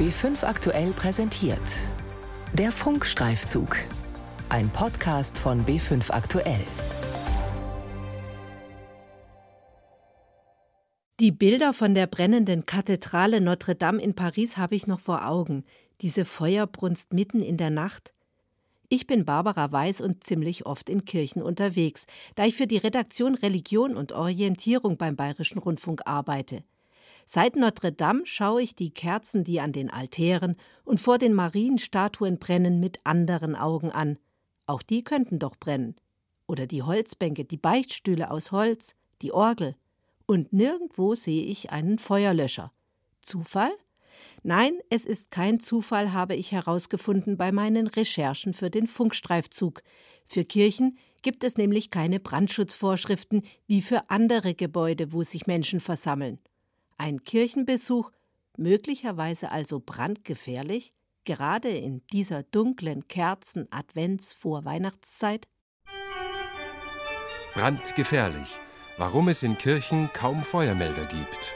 B5 aktuell präsentiert. Der Funkstreifzug. Ein Podcast von B5 aktuell. Die Bilder von der brennenden Kathedrale Notre Dame in Paris habe ich noch vor Augen. Diese Feuerbrunst mitten in der Nacht. Ich bin Barbara Weiß und ziemlich oft in Kirchen unterwegs, da ich für die Redaktion Religion und Orientierung beim Bayerischen Rundfunk arbeite. Seit Notre Dame schaue ich die Kerzen, die an den Altären und vor den Marienstatuen brennen, mit anderen Augen an. Auch die könnten doch brennen. Oder die Holzbänke, die Beichtstühle aus Holz, die Orgel. Und nirgendwo sehe ich einen Feuerlöscher. Zufall? Nein, es ist kein Zufall, habe ich herausgefunden bei meinen Recherchen für den Funkstreifzug. Für Kirchen gibt es nämlich keine Brandschutzvorschriften wie für andere Gebäude, wo sich Menschen versammeln. Ein Kirchenbesuch, möglicherweise also brandgefährlich, gerade in dieser dunklen Kerzen-Advents-Vorweihnachtszeit? Brandgefährlich. Warum es in Kirchen kaum Feuermelder gibt.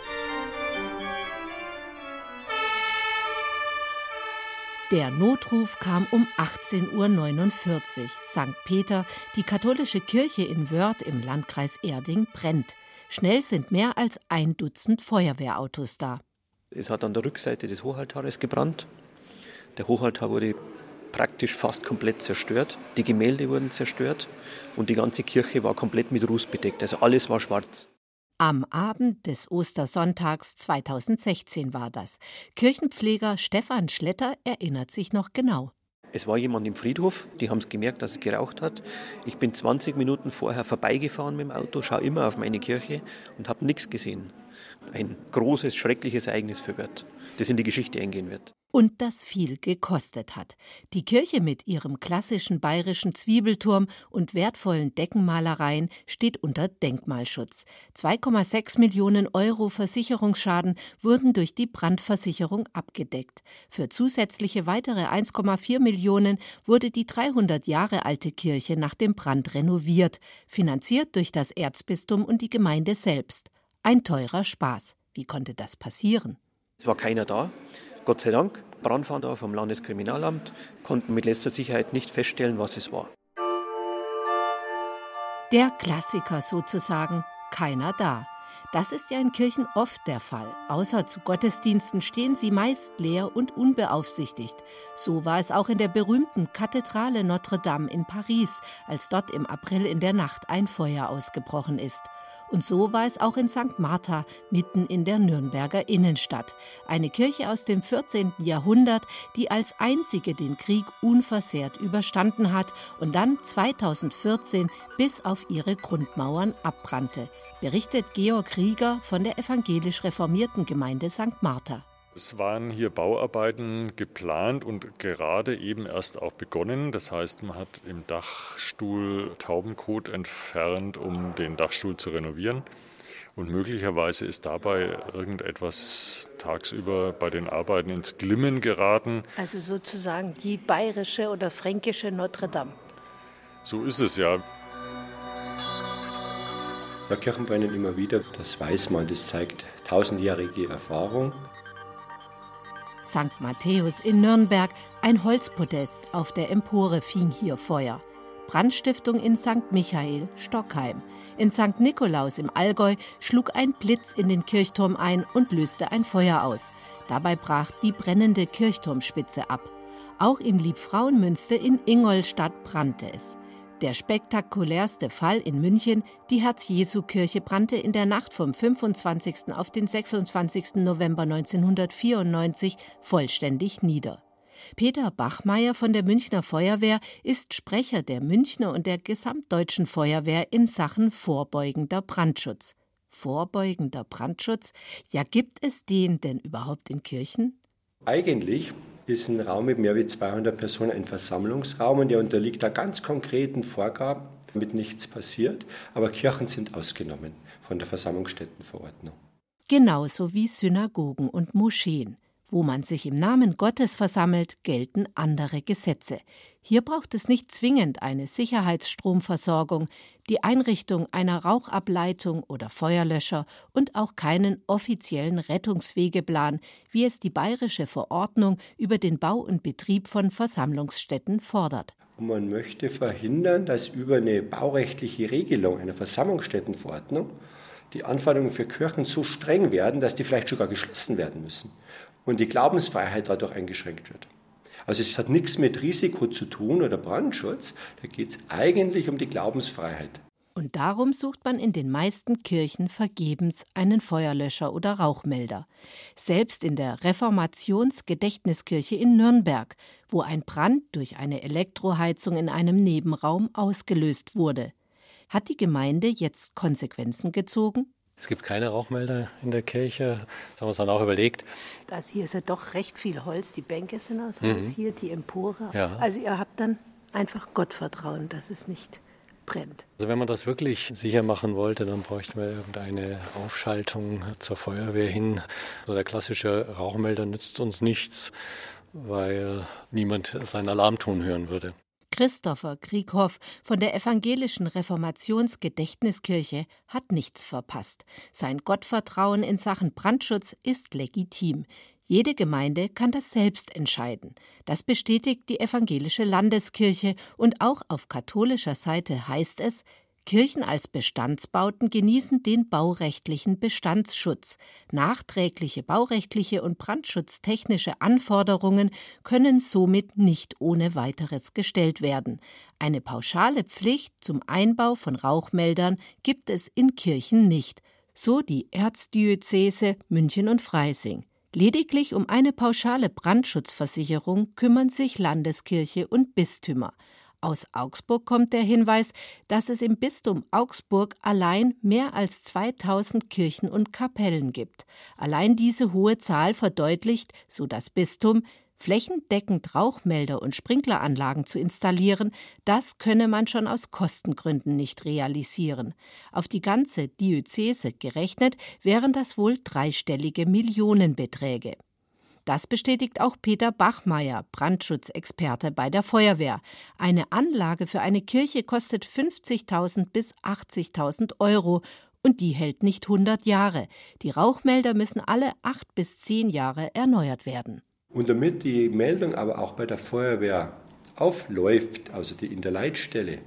Der Notruf kam um 18.49 Uhr. St. Peter, die katholische Kirche in Wörth im Landkreis Erding, brennt. Schnell sind mehr als ein Dutzend Feuerwehrautos da. Es hat an der Rückseite des Hochaltares gebrannt. Der Hochaltar wurde praktisch fast komplett zerstört. Die Gemälde wurden zerstört und die ganze Kirche war komplett mit Ruß bedeckt. Also alles war schwarz. Am Abend des Ostersonntags 2016 war das. Kirchenpfleger Stefan Schletter erinnert sich noch genau. Es war jemand im Friedhof, die haben es gemerkt, dass es geraucht hat. Ich bin 20 Minuten vorher vorbeigefahren mit dem Auto, schaue immer auf meine Kirche und habe nichts gesehen. Ein großes, schreckliches Ereignis für Wörth, das in die Geschichte eingehen wird und das viel gekostet hat. Die Kirche mit ihrem klassischen bayerischen Zwiebelturm und wertvollen Deckenmalereien steht unter Denkmalschutz. 2,6 Millionen Euro Versicherungsschaden wurden durch die Brandversicherung abgedeckt. Für zusätzliche weitere 1,4 Millionen wurde die 300 Jahre alte Kirche nach dem Brand renoviert, finanziert durch das Erzbistum und die Gemeinde selbst. Ein teurer Spaß. Wie konnte das passieren? Es war keiner da. Gott sei Dank, Brandfahnder vom Landeskriminalamt konnten mit letzter Sicherheit nicht feststellen, was es war. Der Klassiker sozusagen, keiner da. Das ist ja in Kirchen oft der Fall. Außer zu Gottesdiensten stehen sie meist leer und unbeaufsichtigt. So war es auch in der berühmten Kathedrale Notre Dame in Paris, als dort im April in der Nacht ein Feuer ausgebrochen ist. Und so war es auch in St. Martha, mitten in der Nürnberger Innenstadt. Eine Kirche aus dem 14. Jahrhundert, die als einzige den Krieg unversehrt überstanden hat und dann 2014 bis auf ihre Grundmauern abbrannte, berichtet Georg Rieger von der evangelisch reformierten Gemeinde St. Martha. Es waren hier Bauarbeiten geplant und gerade eben erst auch begonnen. Das heißt, man hat im Dachstuhl Taubenkot entfernt, um den Dachstuhl zu renovieren. Und möglicherweise ist dabei irgendetwas tagsüber bei den Arbeiten ins Glimmen geraten. Also sozusagen die bayerische oder fränkische Notre Dame. So ist es ja. Ja, Kirchen brennen immer wieder, das weiß man, das zeigt tausendjährige Erfahrung. St. Matthäus in Nürnberg, ein Holzpodest auf der Empore fing hier Feuer. Brandstiftung in St. Michael, Stockheim. In St. Nikolaus im Allgäu schlug ein Blitz in den Kirchturm ein und löste ein Feuer aus. Dabei brach die brennende Kirchturmspitze ab. Auch in Liebfrauenmünster in Ingolstadt brannte es. Der spektakulärste Fall in München, die Herz-Jesu-Kirche, brannte in der Nacht vom 25. auf den 26. November 1994 vollständig nieder. Peter Bachmeier von der Münchner Feuerwehr ist Sprecher der Münchner und der gesamtdeutschen Feuerwehr in Sachen vorbeugender Brandschutz. Vorbeugender Brandschutz? Ja, gibt es den denn überhaupt in Kirchen? Eigentlich ist ein Raum mit mehr als 200 Personen ein Versammlungsraum und der unterliegt da ganz konkreten Vorgaben, damit nichts passiert. Aber Kirchen sind ausgenommen von der Versammlungsstättenverordnung. Genauso wie Synagogen und Moscheen. Wo man sich im Namen Gottes versammelt, gelten andere Gesetze. Hier braucht es nicht zwingend eine Sicherheitsstromversorgung, die Einrichtung einer Rauchableitung oder Feuerlöscher und auch keinen offiziellen Rettungswegeplan, wie es die bayerische Verordnung über den Bau und Betrieb von Versammlungsstätten fordert. Man möchte verhindern, dass über eine baurechtliche Regelung, eine Versammlungsstättenverordnung, die Anforderungen für Kirchen so streng werden, dass die vielleicht sogar geschlossen werden müssen und die Glaubensfreiheit dadurch eingeschränkt wird. Also es hat nichts mit Risiko zu tun oder Brandschutz, da geht es eigentlich um die Glaubensfreiheit. Und darum sucht man in den meisten Kirchen vergebens einen Feuerlöscher oder Rauchmelder. Selbst in der Reformationsgedächtniskirche in Nürnberg, wo ein Brand durch eine Elektroheizung in einem Nebenraum ausgelöst wurde. Hat die Gemeinde jetzt Konsequenzen gezogen? Es gibt keine Rauchmelder in der Kirche. Das haben wir uns dann auch überlegt. Also hier ist ja doch recht viel Holz. Die Bänke sind aus Holz, mhm. hier die Empore. Ja. Also ihr habt dann einfach Gottvertrauen, dass es nicht brennt. Also wenn man das wirklich sicher machen wollte, dann bräuchten wir irgendeine Aufschaltung zur Feuerwehr hin. So der klassische Rauchmelder nützt uns nichts, weil niemand seinen Alarmton hören würde. Christopher Krieghoff von der evangelischen Reformationsgedächtniskirche hat nichts verpasst. Sein Gottvertrauen in Sachen Brandschutz ist legitim. Jede Gemeinde kann das selbst entscheiden. Das bestätigt die evangelische Landeskirche und auch auf katholischer Seite heißt es, Kirchen als Bestandsbauten genießen den baurechtlichen Bestandsschutz. Nachträgliche baurechtliche und brandschutztechnische Anforderungen können somit nicht ohne weiteres gestellt werden. Eine pauschale Pflicht zum Einbau von Rauchmeldern gibt es in Kirchen nicht, so die Erzdiözese München und Freising. Lediglich um eine pauschale Brandschutzversicherung kümmern sich Landeskirche und Bistümer. Aus Augsburg kommt der Hinweis, dass es im Bistum Augsburg allein mehr als 2000 Kirchen und Kapellen gibt. Allein diese hohe Zahl verdeutlicht, so das Bistum, flächendeckend Rauchmelder und Sprinkleranlagen zu installieren, das könne man schon aus Kostengründen nicht realisieren. Auf die ganze Diözese gerechnet wären das wohl dreistellige Millionenbeträge. Das bestätigt auch Peter Bachmeier, Brandschutzexperte bei der Feuerwehr. Eine Anlage für eine Kirche kostet 50.000 bis 80.000 Euro und die hält nicht 100 Jahre. Die Rauchmelder müssen alle acht bis zehn Jahre erneuert werden. Und damit die Meldung aber auch bei der Feuerwehr aufläuft, also die in der Leitstelle,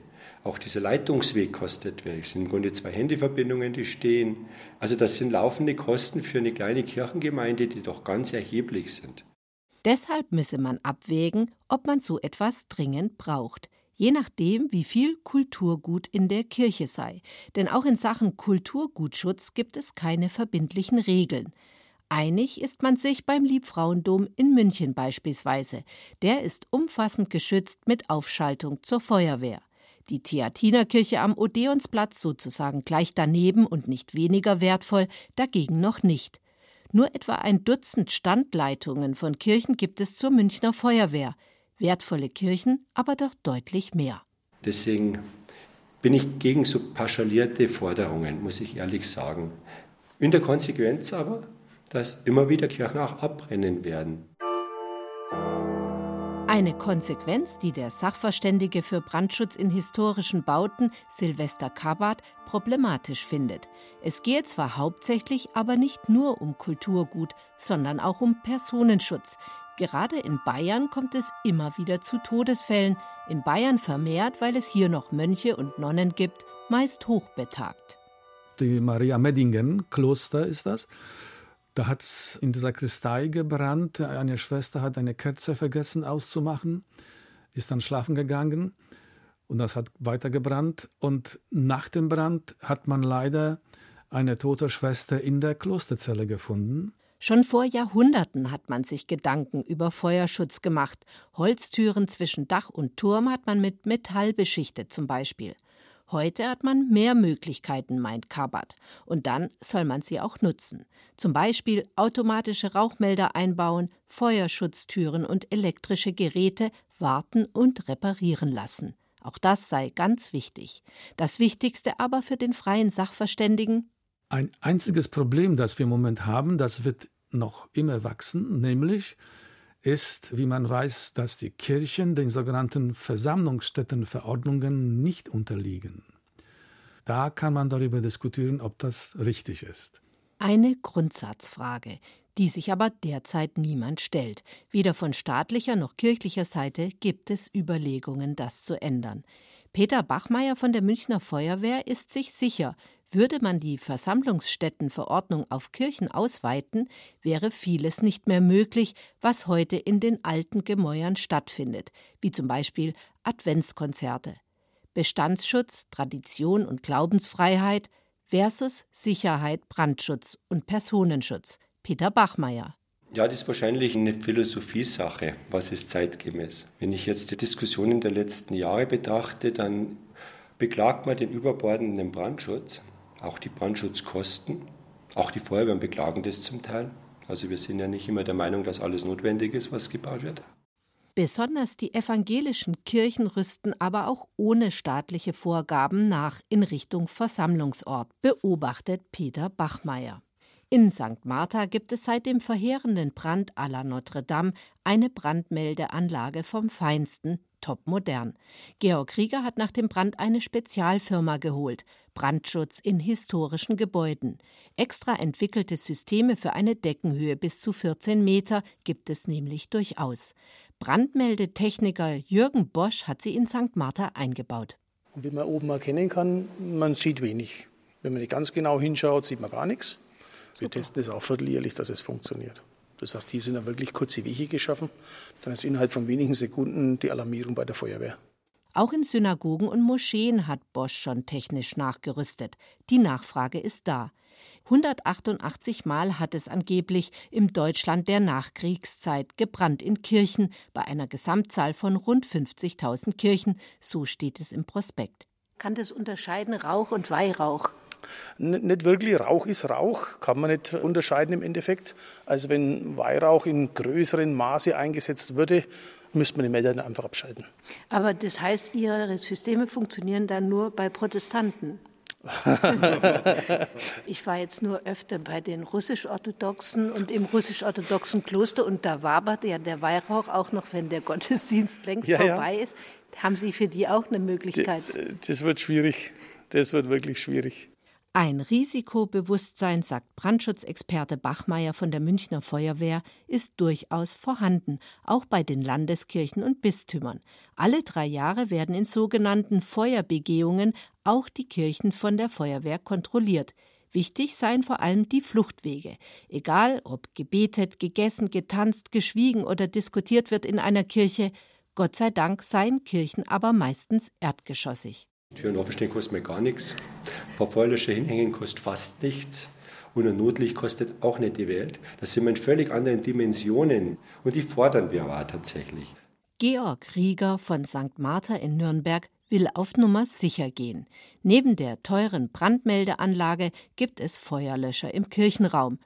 auch dieser Leitungsweg kostet welch. Es sind im Grunde zwei Handyverbindungen, die stehen. Also das sind laufende Kosten für eine kleine Kirchengemeinde, die doch ganz erheblich sind. Deshalb müsse man abwägen, ob man so etwas dringend braucht, je nachdem, wie viel Kulturgut in der Kirche sei. Denn auch in Sachen Kulturgutschutz gibt es keine verbindlichen Regeln. Einig ist man sich beim Liebfrauendom in München beispielsweise. Der ist umfassend geschützt mit Aufschaltung zur Feuerwehr. Die Theatinerkirche am Odeonsplatz sozusagen gleich daneben und nicht weniger wertvoll, dagegen noch nicht. Nur etwa ein Dutzend Standleitungen von Kirchen gibt es zur Münchner Feuerwehr. Wertvolle Kirchen, aber doch deutlich mehr. Deswegen bin ich gegen so pauschalierte Forderungen, muss ich ehrlich sagen. In der Konsequenz aber, dass immer wieder Kirchen auch abbrennen werden. Eine Konsequenz, die der Sachverständige für Brandschutz in historischen Bauten Silvester Kabat problematisch findet. Es gehe zwar hauptsächlich, aber nicht nur um Kulturgut, sondern auch um Personenschutz. Gerade in Bayern kommt es immer wieder zu Todesfällen. In Bayern vermehrt, weil es hier noch Mönche und Nonnen gibt, meist hochbetagt. Die Maria Meddingen Kloster ist das. Da hat es in der Sakristei gebrannt. Eine Schwester hat eine Kerze vergessen auszumachen, ist dann schlafen gegangen und das hat weiter gebrannt. Und nach dem Brand hat man leider eine tote Schwester in der Klosterzelle gefunden. Schon vor Jahrhunderten hat man sich Gedanken über Feuerschutz gemacht. Holztüren zwischen Dach und Turm hat man mit Metall beschichtet zum Beispiel. Heute hat man mehr Möglichkeiten, meint Kabat. Und dann soll man sie auch nutzen. Zum Beispiel automatische Rauchmelder einbauen, Feuerschutztüren und elektrische Geräte warten und reparieren lassen. Auch das sei ganz wichtig. Das Wichtigste aber für den freien Sachverständigen? Ein einziges Problem, das wir im Moment haben, das wird noch immer wachsen, nämlich ist, wie man weiß, dass die Kirchen den sogenannten Versammlungsstättenverordnungen nicht unterliegen. Da kann man darüber diskutieren, ob das richtig ist. Eine Grundsatzfrage, die sich aber derzeit niemand stellt. Weder von staatlicher noch kirchlicher Seite gibt es Überlegungen, das zu ändern. Peter Bachmeier von der Münchner Feuerwehr ist sich sicher, würde man die Versammlungsstättenverordnung auf Kirchen ausweiten, wäre vieles nicht mehr möglich, was heute in den alten Gemäuern stattfindet, wie zum Beispiel Adventskonzerte. Bestandsschutz, Tradition und Glaubensfreiheit versus Sicherheit, Brandschutz und Personenschutz. Peter Bachmeier. Ja, das ist wahrscheinlich eine Philosophiesache, was ist zeitgemäß. Wenn ich jetzt die Diskussionen der letzten Jahre betrachte, dann beklagt man den überbordenden Brandschutz, auch die Brandschutzkosten, auch die Feuerwehren beklagen das zum Teil. Also wir sind ja nicht immer der Meinung, dass alles notwendig ist, was gebaut wird. Besonders die evangelischen Kirchen rüsten aber auch ohne staatliche Vorgaben nach in Richtung Versammlungsort, beobachtet Peter Bachmeier. In St. Martha gibt es seit dem verheerenden Brand à la Notre Dame eine Brandmeldeanlage vom Feinsten, topmodern. Georg Krieger hat nach dem Brand eine Spezialfirma geholt, Brandschutz in historischen Gebäuden. Extra entwickelte Systeme für eine Deckenhöhe bis zu 14 Meter gibt es nämlich durchaus. Brandmeldetechniker Jürgen Bosch hat sie in St. Martha eingebaut. Und wie man oben erkennen kann, man sieht wenig. Wenn man nicht ganz genau hinschaut, sieht man gar nichts. Wir testen das auch vierteljährlich, dass es funktioniert. Das heißt, hier sind dann wirklich kurze Wege geschaffen. Dann ist innerhalb von wenigen Sekunden die Alarmierung bei der Feuerwehr. Auch in Synagogen und Moscheen hat Bosch schon technisch nachgerüstet. Die Nachfrage ist da. 188 Mal hat es angeblich im Deutschland der Nachkriegszeit gebrannt in Kirchen bei einer Gesamtzahl von rund 50.000 Kirchen, so steht es im Prospekt. Kann das unterscheiden Rauch und Weihrauch? Nicht wirklich. Rauch ist Rauch, kann man nicht unterscheiden im Endeffekt. Also wenn Weihrauch in größerem Maße eingesetzt würde, müsste man den Melder einfach abschalten. Aber das heißt, Ihre Systeme funktionieren dann nur bei Protestanten? ich war jetzt nur öfter bei den russisch-orthodoxen und im russisch-orthodoxen Kloster und da wabert ja der Weihrauch auch noch, wenn der Gottesdienst längst ja, vorbei ja. ist. Haben Sie für die auch eine Möglichkeit? Das wird schwierig. Das wird wirklich schwierig. Ein Risikobewusstsein, sagt Brandschutzexperte Bachmeier von der Münchner Feuerwehr, ist durchaus vorhanden, auch bei den Landeskirchen und Bistümern. Alle drei Jahre werden in sogenannten Feuerbegehungen auch die Kirchen von der Feuerwehr kontrolliert. Wichtig seien vor allem die Fluchtwege. Egal, ob gebetet, gegessen, getanzt, geschwiegen oder diskutiert wird in einer Kirche, Gott sei Dank seien Kirchen aber meistens erdgeschossig. Türen aufstehen kostet mir gar nichts. Ein paar Feuerlöscher hinhängen kostet fast nichts. Und ein Notlicht kostet auch nicht die Welt. Das sind wir in völlig anderen Dimensionen. Und die fordern wir aber tatsächlich. Georg Rieger von St. Martha in Nürnberg will auf Nummer sicher gehen. Neben der teuren Brandmeldeanlage gibt es Feuerlöscher im Kirchenraum.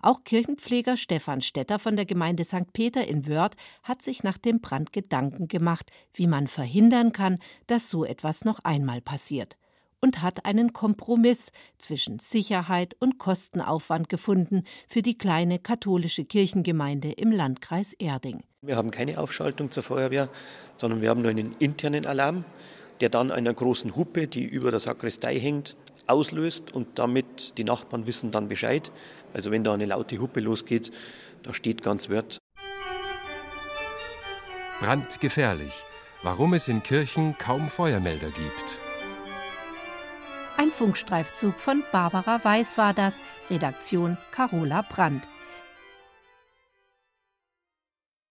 Auch Kirchenpfleger Stefan Stetter von der Gemeinde St. Peter in Wörth hat sich nach dem Brand Gedanken gemacht, wie man verhindern kann, dass so etwas noch einmal passiert. Und hat einen Kompromiss zwischen Sicherheit und Kostenaufwand gefunden für die kleine katholische Kirchengemeinde im Landkreis Erding. Wir haben keine Aufschaltung zur Feuerwehr, sondern wir haben nur einen internen Alarm, der dann einer großen Hupe, die über der Sakristei hängt, auslöst und damit die Nachbarn wissen dann Bescheid. Also wenn da eine laute Hupe losgeht, da steht ganz Wort. Brandgefährlich. Warum es in Kirchen kaum Feuermelder gibt. Ein Funkstreifzug von Barbara Weiß war das, Redaktion Carola Brandt.